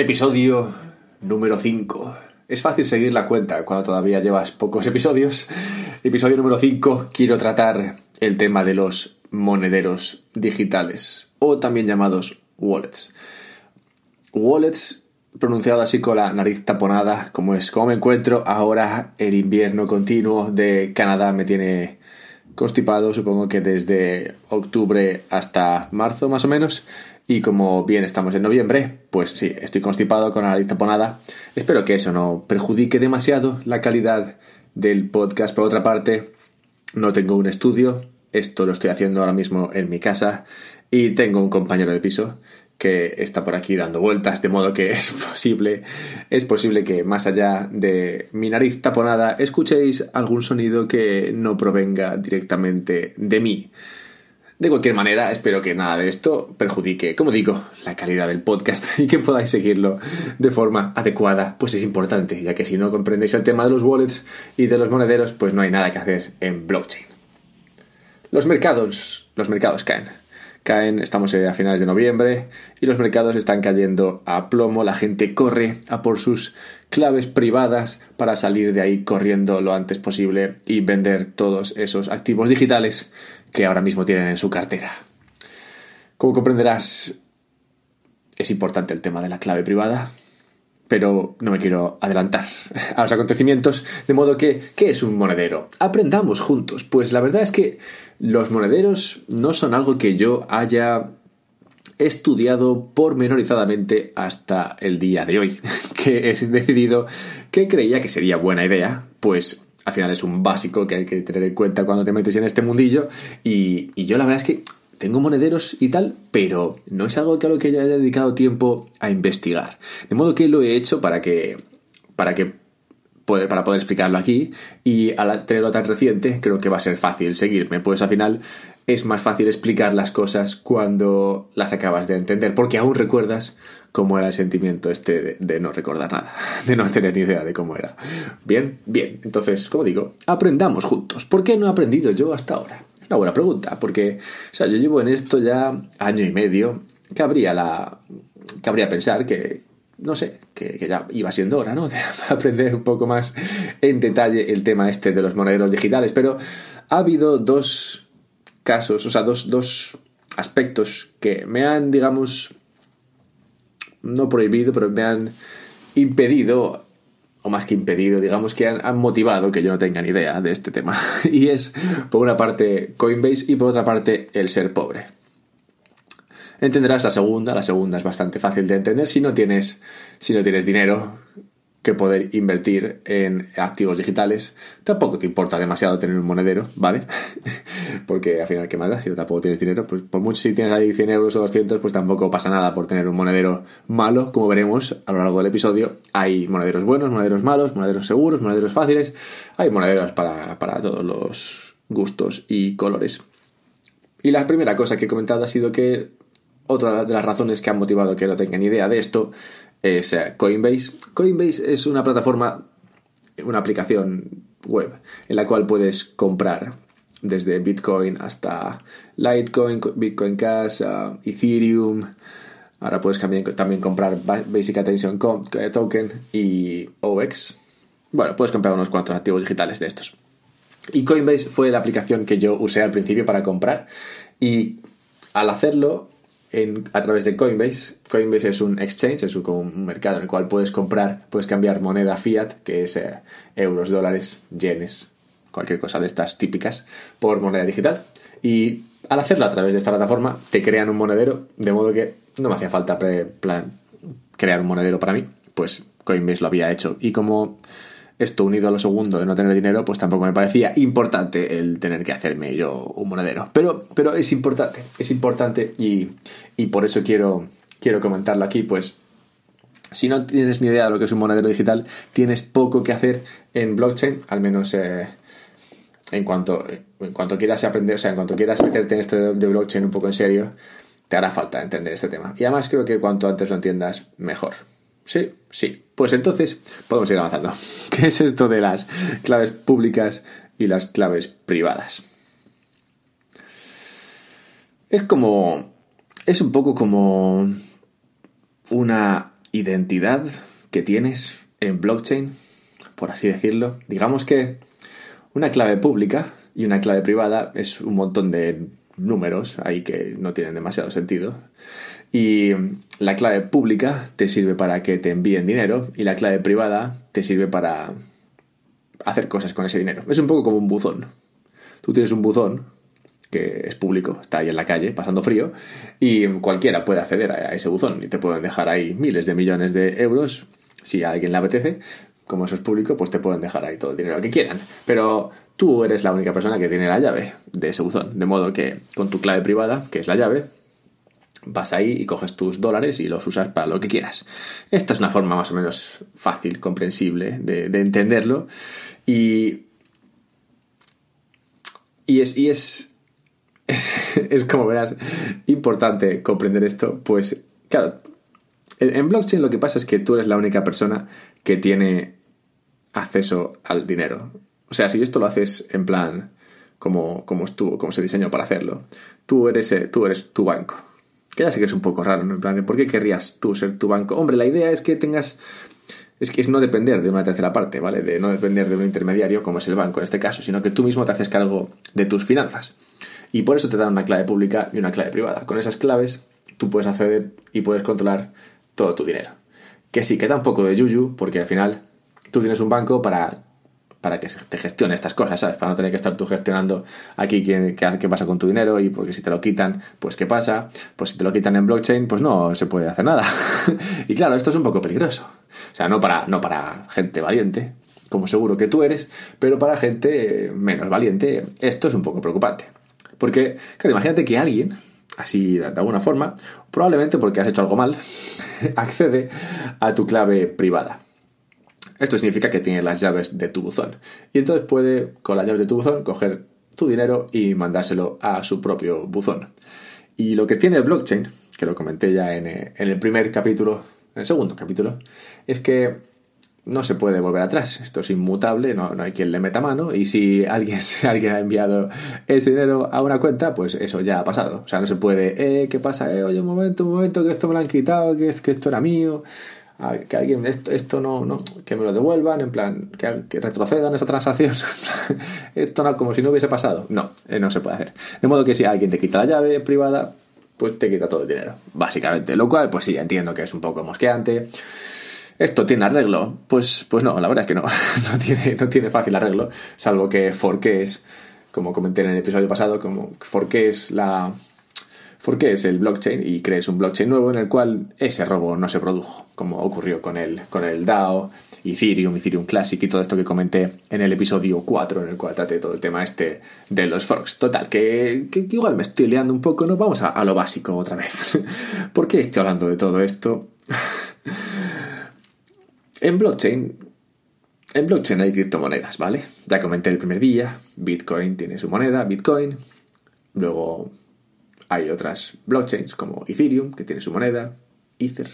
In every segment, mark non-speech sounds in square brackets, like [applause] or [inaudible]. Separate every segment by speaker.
Speaker 1: Episodio número 5. Es fácil seguir la cuenta cuando todavía llevas pocos episodios. Episodio número 5. Quiero tratar el tema de los monederos digitales o también llamados wallets. Wallets pronunciado así con la nariz taponada, como es como me encuentro ahora el invierno continuo de Canadá me tiene constipado, supongo que desde octubre hasta marzo más o menos. Y como bien estamos en noviembre, pues sí, estoy constipado con la nariz taponada. Espero que eso no perjudique demasiado la calidad del podcast. Por otra parte, no tengo un estudio. Esto lo estoy haciendo ahora mismo en mi casa. Y tengo un compañero de piso que está por aquí dando vueltas, de modo que [laughs] es posible, es posible que más allá de mi nariz taponada escuchéis algún sonido que no provenga directamente de mí. De cualquier manera, espero que nada de esto perjudique, como digo, la calidad del podcast [laughs] y que podáis seguirlo de forma adecuada, pues es importante, ya que si no comprendéis el tema de los wallets y de los monederos, pues no hay nada que hacer en blockchain. Los mercados, los mercados caen. Caen, estamos a finales de noviembre y los mercados están cayendo a plomo, la gente corre a por sus claves privadas para salir de ahí corriendo lo antes posible y vender todos esos activos digitales que ahora mismo tienen en su cartera. Como comprenderás, es importante el tema de la clave privada, pero no me quiero adelantar [laughs] a los acontecimientos, de modo que, ¿qué es un monedero? Aprendamos juntos. Pues la verdad es que los monederos no son algo que yo haya estudiado pormenorizadamente hasta el día de hoy, [laughs] que he decidido que creía que sería buena idea, pues al final es un básico que hay que tener en cuenta cuando te metes en este mundillo. Y, yo la verdad es que tengo monederos y tal, pero no es algo que a lo que yo haya dedicado tiempo a investigar. De modo que lo he hecho para que, para que poder, para poder explicarlo aquí y al tenerlo tan reciente creo que va a ser fácil seguirme, pues al final es más fácil explicar las cosas cuando las acabas de entender, porque aún recuerdas cómo era el sentimiento este de, no recordar nada, [laughs] de no tener ni idea de cómo era. Bien, bien, entonces, como digo, aprendamos juntos. ¿Por qué no he aprendido yo hasta ahora? Es una buena pregunta, porque, o sea, yo llevo en esto ya año y medio, cabría la... cabría pensar que, no sé, que, que, ya iba siendo hora, ¿no? [laughs] De aprender un poco más en detalle el tema este de los monederos digitales. Pero ha habido dos casos, o sea, dos, dos aspectos que me han, digamos, no prohibido, pero me han impedido, o más que impedido, digamos que han, motivado que yo no tenga ni idea de este tema. [laughs] Y es, por una parte, Coinbase y por otra parte, el ser pobre. Entenderás la segunda, la segunda es bastante fácil de entender si no tienes, si no tienes dinero que poder invertir en activos digitales. Tampoco te importa demasiado tener un monedero, ¿vale? [laughs] Porque al final, ¿qué más da? Si tampoco tienes dinero, pues por mucho si tienes ahí 100 euros o 200, pues tampoco pasa nada por tener un monedero malo. Como veremos a lo largo del episodio, hay monederos buenos, monederos malos, monederos seguros, monederos fáciles. Hay monederos para, para todos los gustos y colores. Y la primera cosa que he comentado ha sido que otra de las razones que han motivado que no tenga ni idea de esto eh, Coinbase. Coinbase es una plataforma, una aplicación web en la cual puedes comprar desde Bitcoin hasta Litecoin, Bitcoin Cash, Ethereum. Ahora puedes también, también comprar Basic Attention eh, Token y OX. Bueno, puedes comprar unos cuantos activos digitales de estos. Y Coinbase fue la aplicación que yo usé al principio para comprar. Y al hacerlo, a través de Coinbase. Coinbase es un exchange, es un, mercado en el cual puedes comprar, puedes cambiar moneda fiat, que es eh, euros, dólares, yenes, cualquier cosa de estas típicas, por moneda digital. Y al hacerlo a través de esta plataforma, te crean un monedero, de modo que no me hacía falta crear un monedero para mí, pues Coinbase lo había hecho. Y como esto unido a lo segundo de no tener dinero, pues tampoco me parecía importante el tener que hacerme yo un monedero. Pero, pero es importante, es importante y, por eso quiero, quiero comentarlo aquí, pues si no tienes ni idea de lo que es un monedero digital, tienes poco que hacer en blockchain, al menos eh, en, cuanto, en cuanto quieras aprender, o sea, en cuanto quieras meterte en esto de blockchain un poco en serio, te hará falta entender este tema. Y además creo que cuanto antes lo entiendas, mejor. Sí, sí. Pues entonces podemos ir avanzando. [laughs] ¿Qué es esto de las claves públicas y las claves privadas? Es como... Es un poco como una identidad que tienes en blockchain, por así decirlo. Digamos que una clave pública y una clave privada es un montón de números ahí que no tienen demasiado sentido. Y la clave pública te sirve para que te envíen dinero y la clave privada te sirve para hacer cosas con ese dinero. Es un poco como un buzón. Tú tienes un buzón que es público, está ahí en la calle pasando frío y cualquiera puede acceder a ese buzón y te pueden dejar ahí miles de millones de euros si a alguien le apetece. Como eso es público, pues te pueden dejar ahí todo el dinero que quieran. Pero tú eres la única persona que tiene la llave de ese buzón. De modo que con tu clave privada, que es la llave, vas ahí y coges tus dólares y los usas para lo que quieras. Esta es una forma más o menos fácil, comprensible de, entenderlo. Y, y, es, y [laughs] es, es, como verás, importante comprender esto, pues claro, en blockchain lo que pasa es que tú eres la única persona que tiene acceso al dinero. O sea, si esto lo haces en plan como, como estuvo, como se diseñó para hacerlo, tú eres, eh, tú eres tu banco. Que ya sé que es un poco raro, ¿no? En plan de, ¿por qué querrías tú ser tu banco? Hombre, la idea es que tengas... Es que es no depender de una tercera parte, ¿vale? De no depender de un intermediario, como es el banco en este caso, sino que tú mismo te haces cargo de tus finanzas. Y por eso te dan una clave pública y una clave privada. Con esas claves tú puedes acceder y puedes controlar todo tu dinero. Que sí, queda un poco de yuyu, porque al final tú tienes un banco para para que te gestione estas cosas, ¿sabes? Para no tener que estar tú gestionando aquí qué, qué, pasa con tu dinero y porque si te lo quitan, pues qué pasa. Pues si te lo quitan en blockchain, pues no se puede hacer nada. [laughs] y claro, esto es un poco peligroso. O sea, no para, no para gente valiente, como seguro que tú eres, pero para gente menos valiente, esto es un poco preocupante. Porque, claro, imagínate que alguien, así de alguna forma, probablemente porque has hecho algo mal, [laughs] accede a tu clave privada. Esto significa que tiene las llaves de tu buzón. Y entonces puede, con las llaves de tu buzón, coger tu dinero y mandárselo a su propio buzón. Y lo que tiene el blockchain, que lo comenté ya en, eh, el primer capítulo, en el segundo capítulo, es que no se puede volver atrás. Esto es inmutable, no, hay quien le meta mano. Y si alguien, [laughs] alguien ha enviado ese dinero a una cuenta, pues eso ya ha pasado. O sea, no se puede, eh, ¿qué pasa? Eh, oye, un momento, un momento, que esto me lo han quitado, que, que esto era mío que alguien esto, esto no, no, que me lo devuelvan, en plan, que, retrocedan esa transacción. [laughs] esto no, como si no hubiese pasado. No, eh, no se puede hacer. De modo que si alguien te quita la llave privada, pues te quita todo el dinero, básicamente. Lo cual, pues sí, entiendo que es un poco mosqueante. ¿Esto tiene arreglo? Pues, pues no, la verdad es que no. [laughs] no, tiene, no tiene fácil arreglo, salvo que forques, como comenté en el episodio pasado, como forques la, qué es el blockchain y crees un blockchain nuevo en el cual ese robo no se produjo, como ocurrió con el, con el DAO, Ethereum, Ethereum Classic y todo esto que comenté en el episodio 4 en el cual traté todo el tema este de los forks. Total, que, igual me estoy liando un poco, ¿no? Vamos a, a lo básico otra vez. [laughs] ¿Por qué estoy hablando de todo esto? [laughs] en blockchain en blockchain hay criptomonedas, ¿vale? Ya comenté el primer día, Bitcoin tiene su moneda, Bitcoin. Luego hay otras blockchains como Ethereum, que tiene su moneda, Ether.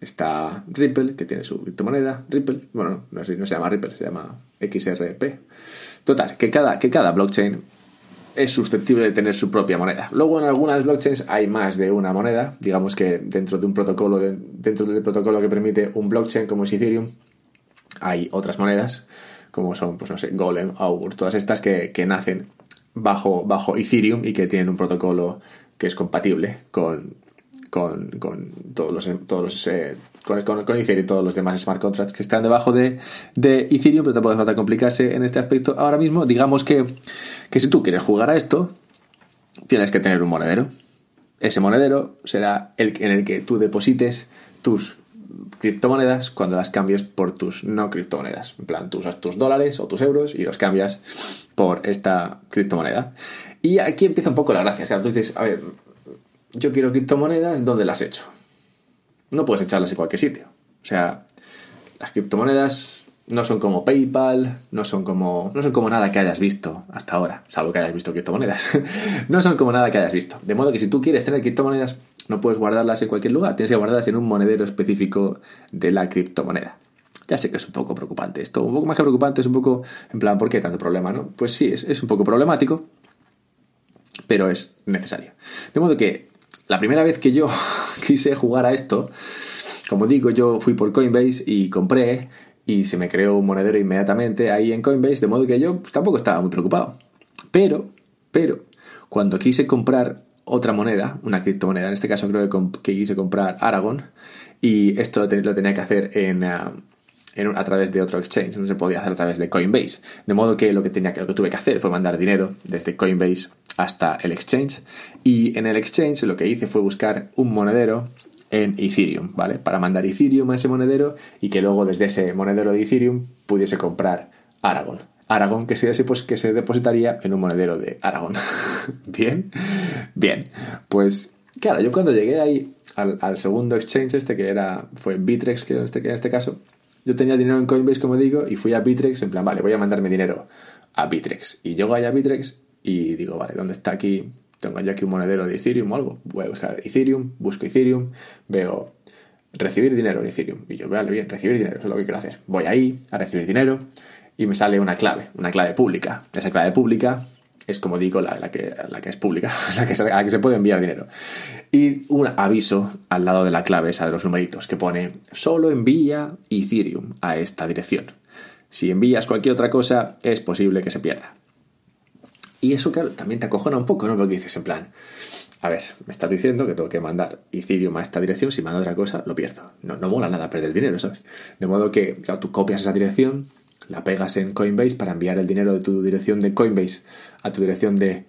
Speaker 1: Está Ripple, que tiene su criptomoneda, Ripple. Bueno, no, se llama Ripple, se llama XRP. Total, que cada, que cada blockchain es susceptible de tener su propia moneda. Luego en algunas blockchains hay más de una moneda. Digamos que dentro de un protocolo, dentro del protocolo que permite un blockchain como es Ethereum, hay otras monedas, como son, pues no sé, Golem, Augur, todas estas que, que nacen bajo, bajo Ethereum y que tienen un protocolo que es compatible con, con, todos los, todos los eh, con, con, Ethereum y todos los demás smart contracts que están debajo de, de Ethereum, pero tampoco hace falta complicarse en este aspecto. Ahora mismo, digamos que, que si tú quieres jugar a esto, tienes que tener un monedero. Ese monedero será el en el que tú deposites tus criptomonedas cuando las cambies por tus no criptomonedas. En plan, tú usas tus dólares o tus euros y los cambias por esta criptomoneda. Y aquí empieza un poco la gracia. Claro, tú dices, a ver, yo quiero criptomonedas, ¿dónde las he hecho? No puedes echarlas en cualquier sitio. O sea, las criptomonedas no son como PayPal, no son como, no son como nada que hayas visto hasta ahora, salvo que hayas visto criptomonedas. [laughs] no son como nada que hayas visto. De modo que si tú quieres tener criptomonedas, no puedes guardarlas en cualquier lugar, tienes que guardarlas en un monedero específico de la criptomoneda. Ya sé que es un poco preocupante esto, un poco más que preocupante, es un poco en plan, ¿por qué tanto problema? no? Pues sí, es, es un poco problemático, pero es necesario. De modo que la primera vez que yo [laughs] quise jugar a esto, como digo, yo fui por Coinbase y compré y se me creó un monedero inmediatamente ahí en Coinbase, de modo que yo tampoco estaba muy preocupado. Pero, pero, cuando quise comprar otra moneda, una criptomoneda, en este caso creo que, quise comprar Aragon, y esto lo, tenía que hacer en, ah, a través de otro exchange, no se podía hacer a través de Coinbase. De modo que lo que, tenía, lo que tuve que hacer fue mandar dinero desde Coinbase hasta el exchange. Y en el exchange lo que hice fue buscar un monedero en Ethereum, ¿vale? Para mandar Ethereum a ese monedero y que luego desde ese monedero de Ethereum pudiese comprar Aragon. Que se, pues, que se depositaría en un monedero de Aragon. [laughs] bien, bien. Pues claro, yo cuando llegué ahí al, segundo exchange este que era fue Bitrex que este, que en este caso yo tenía dinero en Coinbase, como digo, y fui a Bitrex en plan, vale, voy a mandarme dinero a Bitrex. Y llego allá a Bitrex y digo, vale, ¿dónde está aquí? Tengo ya aquí un monedero de Ethereum o algo. Voy a buscar Ethereum, busco Ethereum, veo recibir dinero en Ethereum. Y yo, vale, bien, recibir dinero, eso es lo que quiero hacer. Voy ahí a recibir dinero y me sale una clave, una clave pública. Esa clave pública es como digo, la, que, la que es pública, [laughs] la que, a la que se puede enviar dinero. Y un aviso al lado de la clave esa de los numeritos que pone solo envía Ethereum a esta dirección. Si envías cualquier otra cosa, es posible que se pierda. Y eso, claro, también te acojona un poco, ¿no? Porque dices en plan, a ver, me estás diciendo que tengo que mandar Ethereum a esta dirección, si mando otra cosa, lo pierdo. No, no mola nada perder dinero, ¿sabes? De modo que, claro, tú copias esa dirección, la pegas en Coinbase para enviar el dinero de tu dirección de Coinbase a tu dirección de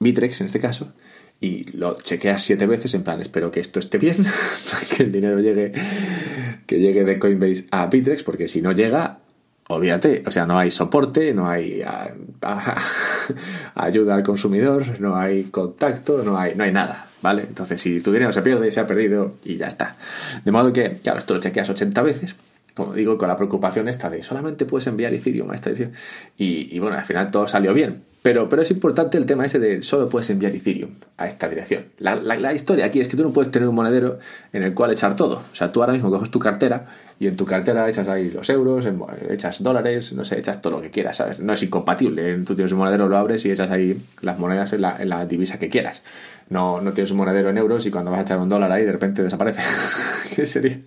Speaker 1: Bitrex, en este caso, y lo chequeas siete veces en plan, espero que esto esté bien, [laughs] que el dinero llegue, que llegue de Coinbase a Bitrex, porque si no llega, olvídate, o sea, no hay soporte, no hay ayuda al consumidor, no hay contacto, no hay, no hay nada, ¿vale? Entonces, si tu dinero se pierde, se ha perdido y ya está. De modo que, claro, esto lo chequeas 80 veces como digo, con la preocupación esta de solamente puedes enviar Ethereum a esta edición. Y, bueno, al final todo salió bien. Pero, pero es importante el tema ese de solo puedes enviar Ethereum a esta dirección. La, la, historia aquí es que tú no puedes tener un monedero en el cual echar todo. O sea, tú ahora mismo coges tu cartera y en tu cartera echas ahí los euros, echas dólares, no sé, echas todo lo que quieras, ¿sabes? No es incompatible. Tú tienes un monedero, lo abres y echas ahí las monedas en la, en la divisa que quieras. No, no tienes un monedero en euros y cuando vas a echar un dólar ahí de repente desaparece. [laughs] sería,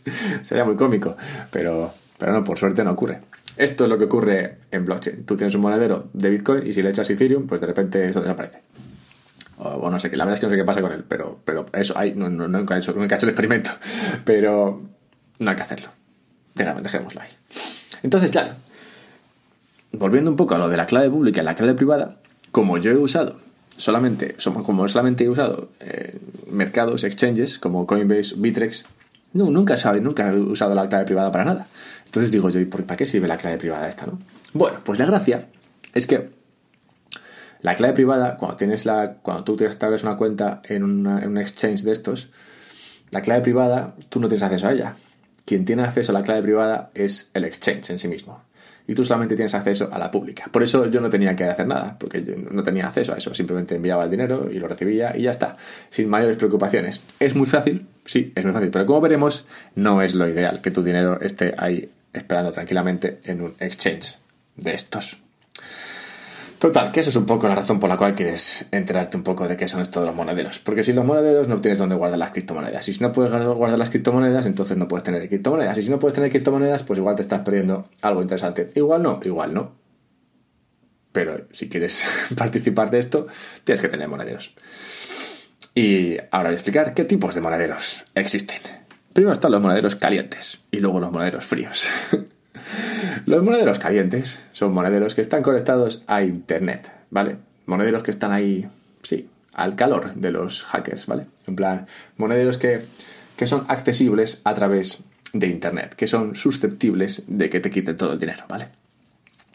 Speaker 1: sería muy cómico. Pero, pero no, por suerte no ocurre. Esto es lo que ocurre en blockchain. Tú tienes un monedero de Bitcoin y si le echas Ethereum, pues de repente eso desaparece. O, no sé, la verdad es que no sé qué pasa con él, pero, pero eso, hay, no, no, nunca, he hecho, el experimento, [laughs] pero no hay que hacerlo. dejémoslo ahí. Entonces, claro, volviendo un poco a lo de la clave pública y la clave privada, como yo he usado solamente, como solamente he usado eh, mercados, exchanges como Coinbase, Bitrex, no, nunca, nunca he usado la clave privada para nada. Entonces digo yo, ¿y para qué sirve la clave privada esta, no? Bueno, pues la gracia es que la clave privada, cuando tienes la, cuando tú te estableces una cuenta en, en un exchange de estos, la clave privada, tú no tienes acceso a ella. Quien tiene acceso a la clave privada es el exchange en sí mismo. Y tú solamente tienes acceso a la pública. Por eso yo no tenía que hacer nada, porque yo no tenía acceso a eso. Simplemente enviaba el dinero y lo recibía y ya está, sin mayores preocupaciones. Es muy fácil, sí, es muy fácil, pero como veremos, no es lo ideal que tu dinero esté ahí esperando tranquilamente en un exchange de estos. Total, que eso es un poco la razón por la cual quieres enterarte un poco de qué son estos los monederos. Porque sin los monederos no tienes dónde guardar las criptomonedas. Y si no puedes guardar las criptomonedas, entonces no puedes tener criptomonedas. Y si no puedes tener criptomonedas, pues igual te estás perdiendo algo interesante. Igual no, igual no. Pero si quieres [laughs] participar de esto, tienes que tener monederos. Y ahora voy a explicar qué tipos de monederos existen. Primero están los monederos calientes y luego los monederos fríos. [laughs] los monederos calientes son monederos que están conectados a Internet, ¿vale? Monederos que están ahí, sí, al calor de los hackers, ¿vale? En plan, monederos que, que son accesibles a través de Internet, que son susceptibles de que te quiten todo el dinero, ¿vale?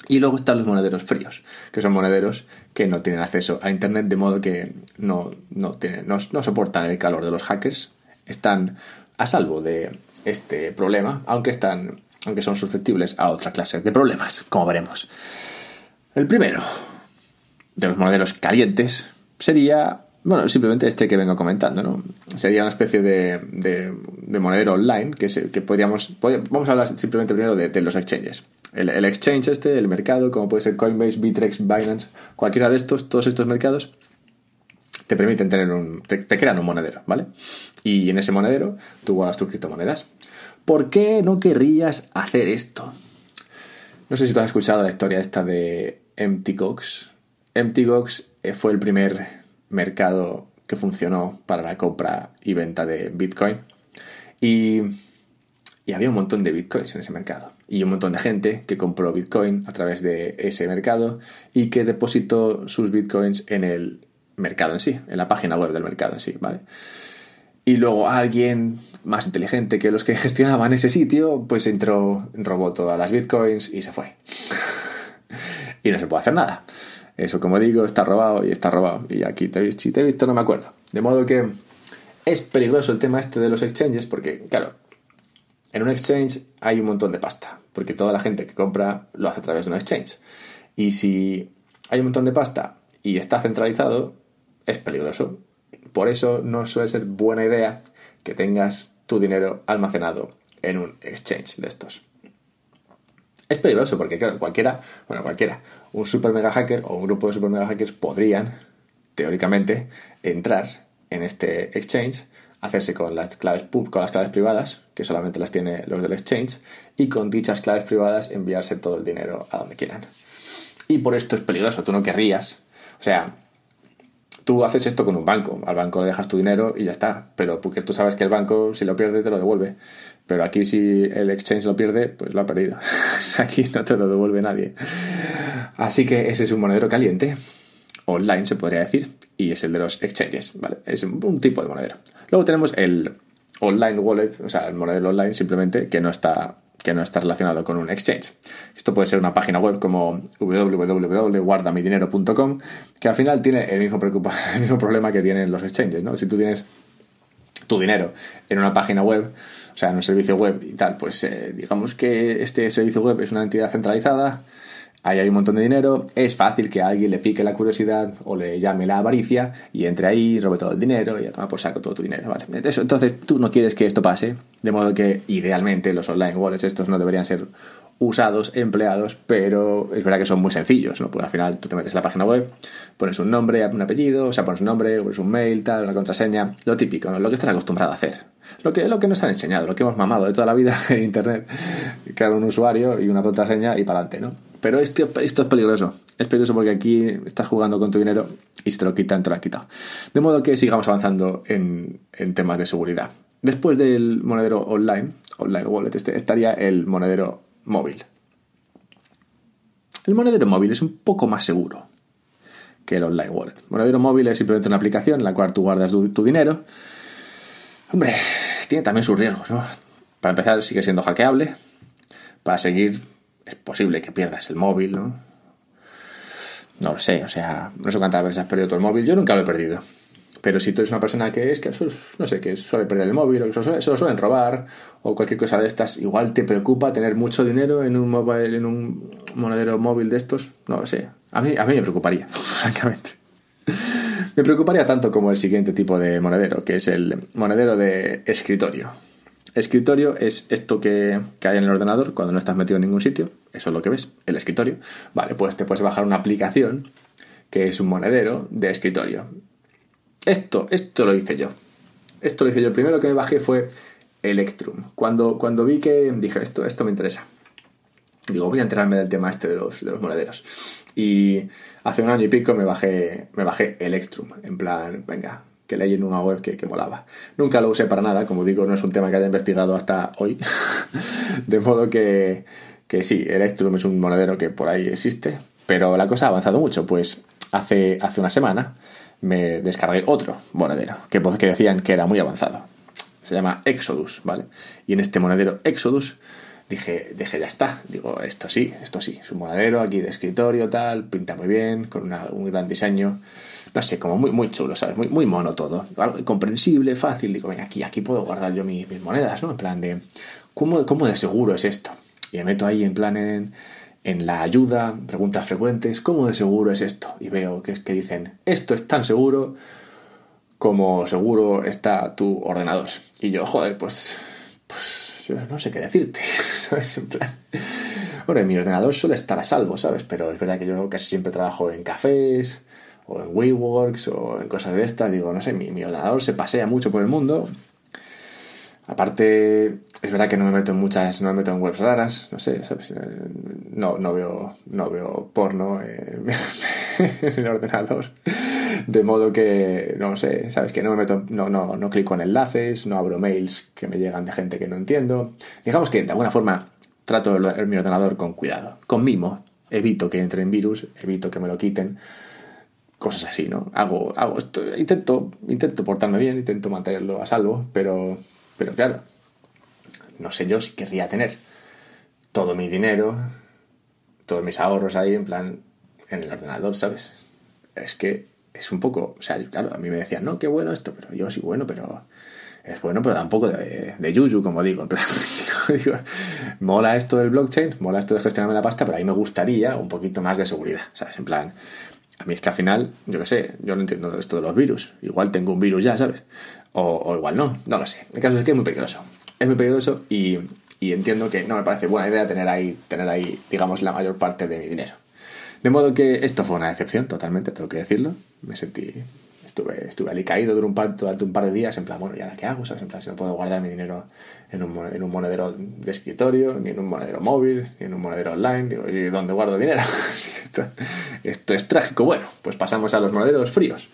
Speaker 1: Y luego están los monederos fríos, que son monederos que no tienen acceso a Internet, de modo que no, no, no, no soportan el calor de los hackers, están a salvo de este problema, aunque están aunque son susceptibles a otra clase de problemas, como veremos. El primero de los modelos calientes sería, bueno, simplemente este que vengo comentando, ¿no? Sería una especie de, de, monedero online que, que podríamos, vamos a hablar simplemente primero de, los exchanges. El, exchange este, el mercado, como puede ser Coinbase, Bitrex, Binance, cualquiera de estos, todos estos mercados, te permiten tener un, te, te crean un monedero, ¿vale? Y en ese monedero tú guardas tus criptomonedas. ¿por qué no querrías hacer esto? No sé si tú has escuchado la historia esta de MTGOX. MTGOX eh, fue el primer mercado que funcionó para la compra y venta de Bitcoin. Y, había un montón de Bitcoins en ese mercado. Y un montón de gente que compró Bitcoin a través de ese mercado y que depositó sus Bitcoins en el mercado en sí, en la página web del mercado en sí, ¿vale? Y luego alguien más inteligente que los que [laughs] gestionaban ese sitio, pues entró, robó todas las bitcoins y se fue. [laughs] y no se puede hacer nada. Eso, como digo, está robado y está robado. Y aquí te he visto, no me acuerdo. De modo que es peligroso el tema este de los exchanges porque, claro, en un exchange hay un montón de pasta. Porque toda la gente que compra lo hace a través de un exchange. Y si hay un montón de pasta y está centralizado, es peligroso. Por eso no suele ser buena idea que tengas tu dinero almacenado en un exchange de estos. Es peligroso porque, claro, cualquiera, bueno, cualquiera, un super mega hacker o un grupo de super mega hackers podrían, teóricamente, entrar en este exchange, hacerse con las claves con las claves privadas, que solamente las tiene los del exchange, y con dichas claves privadas enviarse todo el dinero a donde quieran. Y por esto es peligroso, tú no querrías. O sea, Tú haces esto con un banco, al banco le dejas tu dinero y ya está, pero porque tú sabes que el banco si lo pierde te lo devuelve. Pero aquí si el exchange lo pierde, pues lo ha perdido. [laughs] aquí no te lo devuelve nadie. Así que ese es un monedero caliente, online se podría decir, y es el de los exchanges, ¿vale? Es un tipo de monedero. Luego tenemos el online wallet, o sea, el monedero online simplemente que no está que no está relacionado con un exchange. Esto puede ser una página web como www.guardamidinero.com, que al final tiene el mismo, [laughs] el mismo problema que tienen los exchanges, ¿no? Si tú tienes tu dinero en una página web, o sea, en un servicio web y tal, pues eh, digamos que este servicio web es una entidad centralizada, Ahí hay un montón de dinero, es fácil que a alguien le pique la curiosidad o le llame la avaricia y entre ahí, robe todo el dinero y ya toma por saco todo tu dinero, ¿vale? Entonces tú no quieres que esto pase, de modo que idealmente los online wallets estos no deberían ser usados, empleados, pero es verdad que son muy sencillos, ¿no? Pues al final tú te metes en la página web, pones un nombre, un apellido, o sea, pones un nombre, pones un mail, tal, una contraseña, lo típico, ¿no? Lo que estás acostumbrado a hacer. Lo que, lo que nos han enseñado, lo que hemos mamado de toda la vida en internet, crear un usuario y una contraseña y para adelante, ¿no? Pero esto, esto es peligroso. Es peligroso porque aquí estás jugando con tu dinero y si te lo quitan, te lo has quitado. De modo que sigamos avanzando en, temas de seguridad. Después del monedero online, online wallet, este, estaría el monedero móvil. El monedero móvil es un poco más seguro que el online wallet. monedero móvil es simplemente una aplicación en la cual tú guardas tu, dinero. Hombre, tiene también sus riesgos, ¿no? Para empezar, sigue siendo hackeable. Para seguir, es posible que pierdas el móvil, ¿no? No lo sé, o sea, no sé cuántas veces has perdido tu móvil, yo nunca lo he perdido. Pero si tú eres una persona que es que, no sé, que suele perder el móvil o que se lo suelen robar o cualquier cosa de estas, igual te preocupa tener mucho dinero en un en un monedero móvil de estos, no lo sé. A mí, a mí me preocuparía, [laughs] francamente. Me preocuparía tanto como el siguiente tipo de monedero, que es el monedero de escritorio. Escritorio es esto que, hay en el ordenador cuando no estás metido en ningún sitio. Eso es lo que ves, el escritorio. Vale, pues te puedes bajar una aplicación que es un monedero de escritorio. Esto, esto lo hice yo. Esto lo hice yo. El primero que me bajé fue Electrum. Cuando, cuando vi que dije, esto, esto me interesa. Digo, voy a enterarme del tema este de los, de los monederos. Y hace un año y pico me bajé, me bajé Electrum. En plan, venga, que leí en una web que, que, molaba. Nunca lo usé para nada, como digo, no es un tema que haya investigado hasta hoy. [laughs] de modo que, que sí, Electrum es un monedero que por ahí existe, pero la cosa ha avanzado mucho, pues hace, hace una semana me descargué otro monedero, que, que decían que era muy avanzado. Se llama Exodus, ¿vale? Y en este monedero Exodus dije, dije, ya está. Digo, esto sí, esto sí. Es un monedero aquí de escritorio, tal, pinta muy bien, con un gran diseño no sé, como muy, muy chulo, ¿sabes? Muy, muy mono todo. Algo comprensible, fácil. Digo, venga, aquí, aquí puedo guardar yo mis, monedas, ¿no? En plan de, ¿cómo, ¿cómo, de seguro es esto? Y me meto ahí en plan en, en la ayuda, preguntas frecuentes, ¿cómo de seguro es esto? Y veo que, que dicen, esto es tan seguro como seguro está tu ordenador. Y yo, joder, pues, pues yo no sé qué decirte, [laughs] ¿sabes? En. Bueno, mi ordenador suele estar a salvo, ¿sabes? Pero es verdad que yo casi siempre trabajo en cafés, o en WeWorks o en cosas de estas. Digo, no sé, mi, ordenador se pasea mucho por el mundo. Aparte, es verdad que no me meto en muchas, no me meto en webs raras, no sé, ¿sabes? No, no veo, no veo porno [laughs] en, el ordenador. De modo que, no sé, ¿sabes? Que no me meto, no, no, no clico en enlaces, no abro mails que me llegan de gente que no entiendo. Digamos que de alguna forma trato mi ordenador con cuidado, con mimo. Evito que entre en virus, evito que me lo quiten cosas así, ¿no? Hago, hago intento, intento portarme bien, intento mantenerlo a salvo, pero pero claro, no sé yo si querría tener todo mi dinero, todos mis ahorros ahí en plan en el ordenador, ¿sabes? Es que es un poco, o sea, claro, a mí me decían, no, qué bueno esto, pero yo sí, bueno, pero es bueno, pero tampoco de, de yuyu, como digo. En plan, [laughs] digo, mola esto del blockchain, mola esto de gestionarme la pasta, pero a mí me gustaría un poquito más de seguridad, ¿sabes? En plan, a mí es que al final, yo qué sé, yo no entiendo esto de los virus. Igual tengo un virus ya, ¿sabes? O, igual no, no lo sé. El caso es que es muy peligroso. Es muy peligroso y, entiendo que no me parece buena idea tener ahí, tener ahí, digamos, la mayor parte de mi dinero. De modo que esto fue una decepción, totalmente, tengo que decirlo. Me sentí, estuve, estuve ahí caído durante un, par, durante un par de días, en plan, bueno, ¿y ahora qué hago? ¿Sabes? En plan, si no puedo guardar mi dinero en un, en un monedero de escritorio, ni en un monedero móvil, ni en un monedero online, digo, ¿y dónde guardo dinero? [laughs] esto, esto es trágico. Bueno, pues pasamos a los monederos fríos.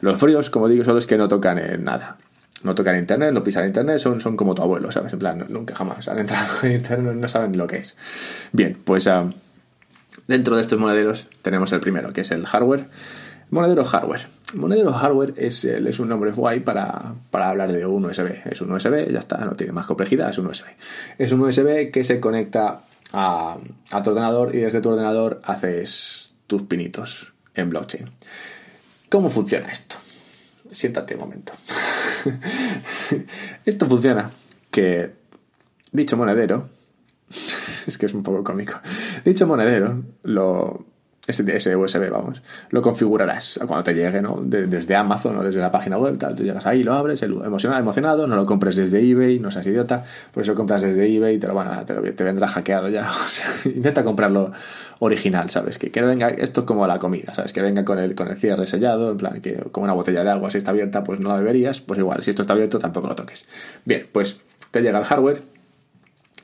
Speaker 1: Los fríos, como digo, son los que no tocan en nada. No tocan internet, no pisan internet, son, como tu abuelo, ¿sabes? En plan, nunca jamás han entrado [laughs] en internet, no saben lo que es. Bien, pues ah, dentro de estos monederos tenemos el primero, que es el hardware. Monedero hardware. Monedero hardware es, es un nombre guay para, para, hablar de un USB. Es un USB, ya está, no tiene más complejidad, es un USB. Es un USB que se conecta a, a tu ordenador y desde tu ordenador haces tus pinitos en blockchain. ¿Cómo funciona esto? Siéntate un momento. [laughs] esto funciona que dicho monedero, [laughs] es que es un poco cómico, dicho monedero lo ese, USB, vamos, lo configurarás cuando te llegue, ¿no? desde Amazon o desde la página web, tal. Tú llegas ahí, lo abres, emocionado, emocionado, no lo compres desde eBay, no seas idiota, pues lo compras desde eBay y te lo, a, te, vendrá hackeado ya. [laughs] Intenta comprarlo original, ¿sabes? Que, que venga, esto es como la comida, ¿sabes? Que venga con el, con el cierre sellado, en plan, que como una botella de agua, si está abierta, pues no la beberías, pues igual, si esto está abierto, tampoco lo toques. Bien, pues te llega el hardware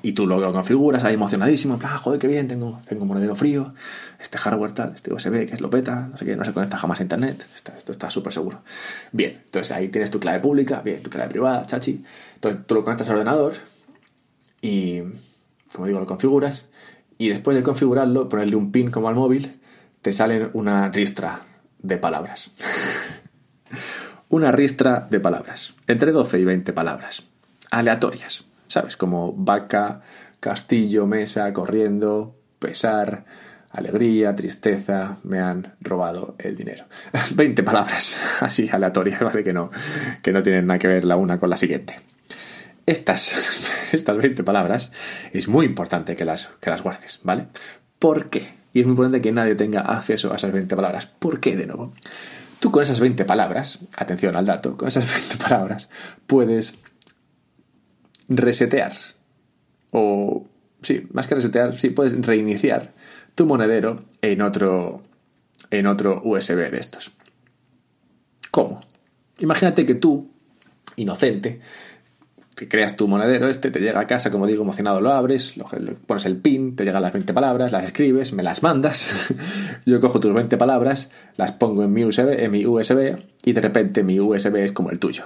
Speaker 1: y tú lo, configuras ahí emocionadísimo, ah, joder, qué bien, tengo, tengo un monedero frío, este hardware tal, este USB que es lo peta, no sé qué, no se conecta jamás a internet, esto está súper seguro. Bien, entonces ahí tienes tu clave pública, bien, tu clave privada, chachi. Entonces tú lo conectas al ordenador y, como digo, lo configuras y después de configurarlo, ponerle un pin como al móvil, te salen una ristra de palabras. [laughs] una ristra de palabras, entre 12 y 20 palabras, aleatorias ¿sabes? Como vaca, castillo, mesa, corriendo, pesar, alegría, tristeza, me han robado el dinero. [laughs] 20 palabras [laughs] así aleatorias, ¿vale? Que no, que no tienen nada que ver la una con la siguiente. Estas, [laughs] estas 20 palabras es muy importante que las, que las guardes, ¿vale? ¿Por qué? Y es muy importante que nadie tenga acceso a esas 20 palabras. ¿Por qué, de nuevo? Tú con esas 20 palabras, atención al dato, con esas 20 palabras puedes resetear. O, sí, más que resetear, sí, puedes reiniciar tu monedero en otro, en otro USB de estos. ¿Cómo? Imagínate que tú, inocente, que creas tu monedero este, te llega a casa, como digo, emocionado, lo abres, lo, pones el pin, te llegan las 20 palabras, las escribes, me las mandas, [laughs] yo cojo tus 20 palabras, las pongo en mi USB, en mi USB y de repente mi USB es como el tuyo.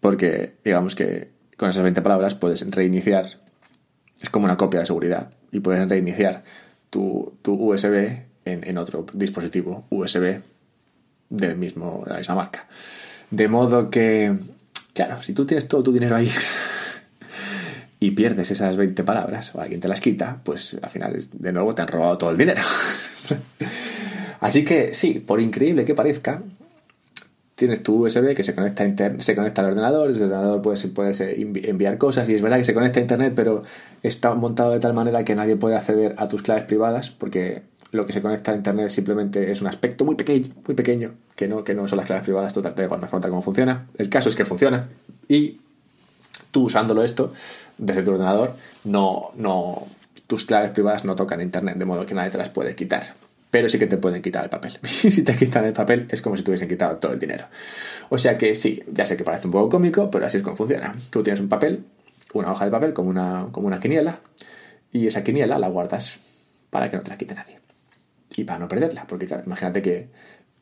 Speaker 1: Porque digamos que con esas 20 palabras puedes reiniciar, es como una copia de seguridad, y puedes reiniciar tu, USB en, otro dispositivo USB del mismo, de la misma marca. De modo que, claro, si tú tienes todo tu dinero ahí [laughs] y pierdes esas 20 palabras o alguien te las quita, pues al final de nuevo te han robado todo el dinero. [laughs] Así que sí, por increíble que parezca, tienes tu USB que se conecta, a se conecta al ordenador, el ordenador puedes, puedes enviar cosas y es verdad que se conecta a Internet, pero está montado de tal manera que nadie puede acceder a tus claves privadas porque lo que se conecta a Internet simplemente es un aspecto muy pequeño, muy pequeño, que no, que no son las claves privadas, te da igual, no falta cómo funciona. El caso es que funciona y tú usándolo esto desde tu ordenador, no, no, tus claves privadas no tocan Internet, de modo que nadie te las puede quitar. Pero sí que te pueden quitar el papel. Y [laughs] si te quitan el papel es como si te hubiesen quitado todo el dinero. O sea que sí, ya sé que parece un poco cómico, pero así es como funciona. Tú tienes un papel, una hoja de papel como una, como una quiniela, y esa quiniela la guardas para que no te la quite nadie. Y para no perderla, porque claro, imagínate que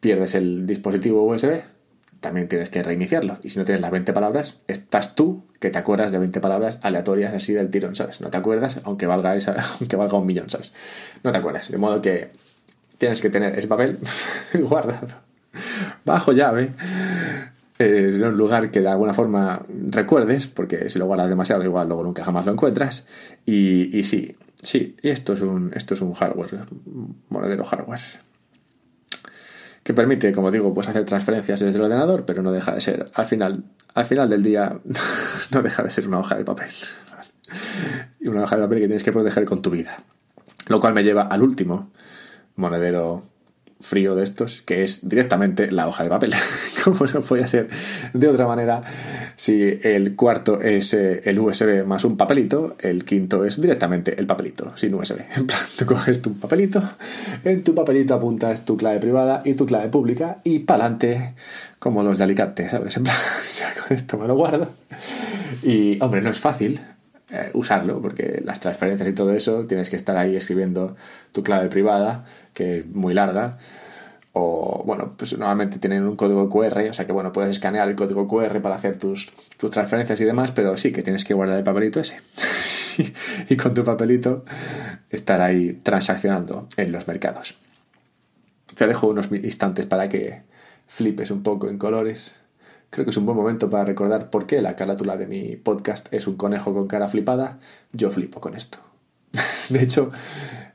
Speaker 1: pierdes el dispositivo USB, también tienes que reiniciarlo. Y si no tienes las 20 palabras, estás tú que te acuerdas de 20 palabras aleatorias así del tirón, ¿sabes? No te acuerdas, aunque valga, esa, [laughs] aunque valga un millón, ¿sabes? No te acuerdas. De modo que tienes que tener ese papel [laughs] guardado bajo llave en un lugar que de alguna forma recuerdes, porque si lo guardas demasiado igual luego nunca jamás lo encuentras. Y, sí, sí, y esto es un, esto es un hardware, monedero hardware que permite, como digo, pues hacer transferencias desde el ordenador, pero no deja de ser, al final, al final del día, [laughs] no deja de ser una hoja de papel. Y una hoja de papel que tienes que proteger con tu vida. Lo cual me lleva al último monedero frío de estos, que es directamente la hoja de papel. [laughs] Como no podía ser de otra manera, si el cuarto es eh, el USB más un papelito, el quinto es directamente el papelito, sin USB. [laughs] En plan, tú coges tu papelito, en tu papelito apuntas tu clave privada y tu clave pública y pa'lante, como los de Alicante, ¿sabes? En plan, [laughs] con esto me lo guardo. Y, hombre, no es fácil, eh, usarlo, porque las transferencias y todo eso tienes que estar ahí escribiendo tu clave privada, que es muy larga. O, bueno, pues normalmente tienen un código QR, o sea que, bueno, puedes escanear el código QR para hacer tus, tus transferencias y demás, pero sí que tienes que guardar el papelito ese. [laughs] y con tu papelito estar ahí transaccionando en los mercados. Te dejo unos instantes para que flipes un poco en colores Creo que es un buen momento para recordar por qué la carátula de mi podcast es un conejo con cara flipada. Yo flipo con esto. [laughs] de hecho,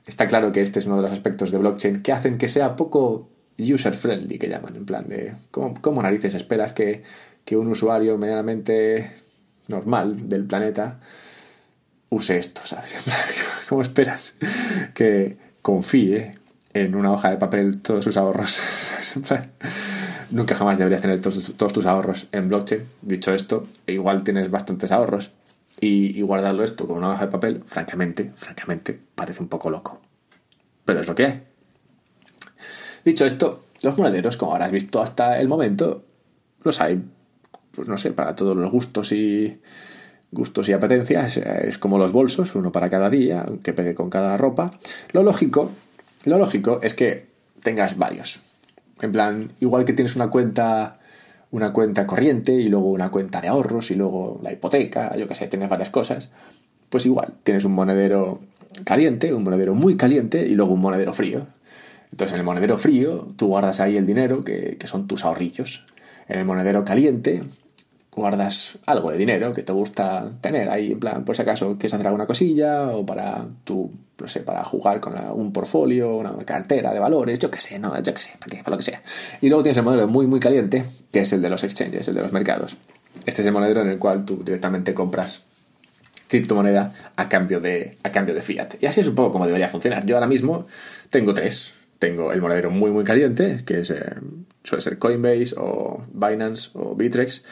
Speaker 1: está claro que este es uno de los aspectos de blockchain que hacen que sea poco user-friendly, que llaman, en plan de ¿cómo, narices esperas que, que un usuario medianamente normal del planeta use esto, ¿sabes? [laughs] ¿Cómo esperas que confíe en una hoja de papel todos sus ahorros? [laughs] Nunca jamás deberías tener todos, tus ahorros en blockchain. Dicho esto, igual tienes bastantes ahorros y, guardarlo esto con una hoja de papel, francamente, francamente, parece un poco loco. Pero es lo que hay. Dicho esto, los monederos, como habrás visto hasta el momento, los hay, pues no sé, para todos los gustos y gustos y apetencias. Es como los bolsos, uno para cada día, que pegue con cada ropa. Lo lógico, lo lógico es que tengas varios. En plan, igual que tienes una cuenta una cuenta corriente y luego una cuenta de ahorros y luego la hipoteca, yo que sé, tienes varias cosas, pues igual, tienes un monedero caliente, un monedero muy caliente y luego un monedero frío. Entonces en el monedero frío tú guardas ahí el dinero que, que son tus ahorrillos. En el monedero caliente guardas algo de dinero que te gusta tener ahí, en plan, por si acaso quieres hacer alguna cosilla o para tu, no sé, para jugar con un portfolio, una cartera de valores, yo qué sé, no, yo qué sé, para, qué, para lo que sea. Y luego tienes el modelo muy, muy caliente, que es el de los exchanges, el de los mercados. Este es el modelo en el cual tú directamente compras criptomoneda a cambio de, a cambio de fiat. Y así es un poco como debería funcionar. Yo ahora mismo tengo tres. Tengo el monedero muy, muy caliente, que es, eh, suele ser Coinbase o Binance o Bitrex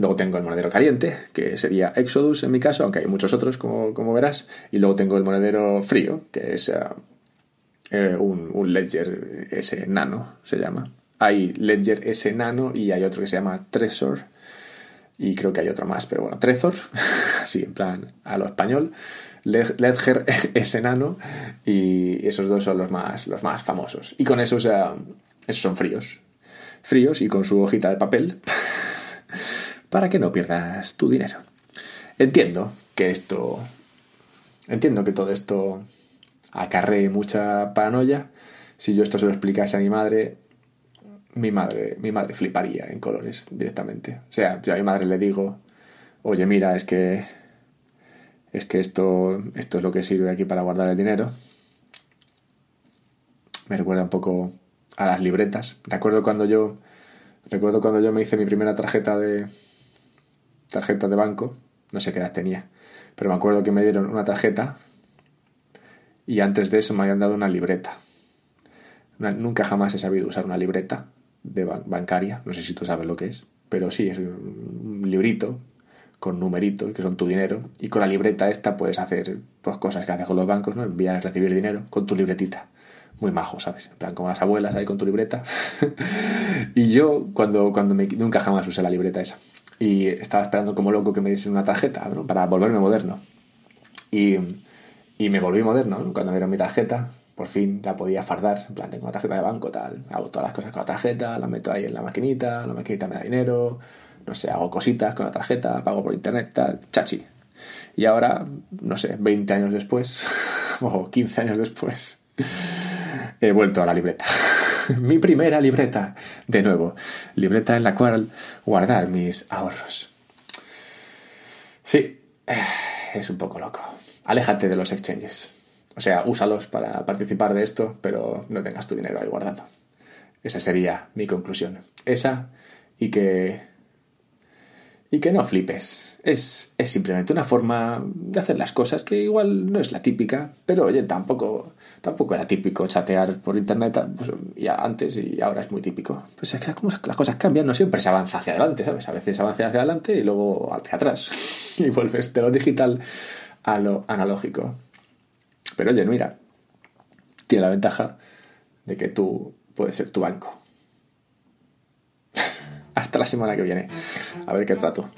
Speaker 1: Luego tengo el monedero caliente, que sería Exodus en mi caso, aunque hay muchos otros, como, verás. Y luego tengo el monedero frío, que es eh, eh, un, Ledger S Nano, se llama. Hay Ledger S Nano y hay otro que se llama Trezor. Y creo que hay otro más, pero bueno, Trezor, [laughs] así en plan a lo español. Ledger [laughs] S Nano y esos dos son los más, los más famosos. Y con esos, esos son fríos. Fríos y con su hojita de papel [laughs] para que no pierdas tu dinero. Entiendo que esto. Entiendo que todo esto acarree mucha paranoia. Si yo esto se lo explicase a mi madre, mi madre, mi madre fliparía en colores directamente. O sea, yo a mi madre le digo, oye, mira, es que. Es que esto, esto es lo que sirve aquí para guardar el dinero. Me recuerda un poco a las libretas. Recuerdo cuando yo. Recuerdo cuando yo me hice mi primera tarjeta de, tarjeta de banco, no sé qué edad tenía, pero me acuerdo que me dieron una tarjeta y antes de eso me habían dado una libreta. nunca jamás he sabido usar una libreta de bancaria, no sé si tú sabes lo que es, pero sí, es un librito con numeritos que son tu dinero y con la libreta esta puedes hacer pues, cosas que haces con los bancos, ¿no? enviar recibir dinero con tu libretita. muy majo, ¿sabes? En plan, como las abuelas ahí con tu libreta. [laughs] y yo, cuando, cuando me, nunca jamás usé la libreta esa. Y estaba esperando como loco que me diesen una tarjeta, ¿no? Para volverme moderno. Y, y me volví moderno, ¿no? Cuando me dieron mi tarjeta, por fin la podía fardar. En plan, tengo una tarjeta de banco, tal. Hago todas las cosas con la tarjeta, la meto ahí en la maquinita, la maquinita me da dinero, no sé, hago cositas con la tarjeta, pago por internet, tal. Chachi. Y ahora, no sé, 20 años después, [laughs] o 15 años después, he vuelto a la libreta. [laughs] [laughs] Mi primera libreta, de nuevo, libreta en la cual guardar mis ahorros. Sí, es un poco loco. Aléjate de los exchanges. O sea, úsalos para participar de esto, pero no tengas tu dinero ahí guardado. Esa sería mi conclusión. Esa y que y que no flipes. Es, es, simplemente una forma de hacer las cosas que igual no es la típica, pero oye, tampoco, tampoco era típico chatear por internet pues, ya antes y ahora es muy típico. Pues es que como las cosas cambian, no siempre se avanza hacia adelante, ¿sabes? A veces avanza hacia adelante y luego hacia atrás [laughs] y vuelves de lo digital a lo analógico. Pero oye, mira, tiene la ventaja de que tú puedes ser tu banco. Hasta la semana que viene. A ver qué trato.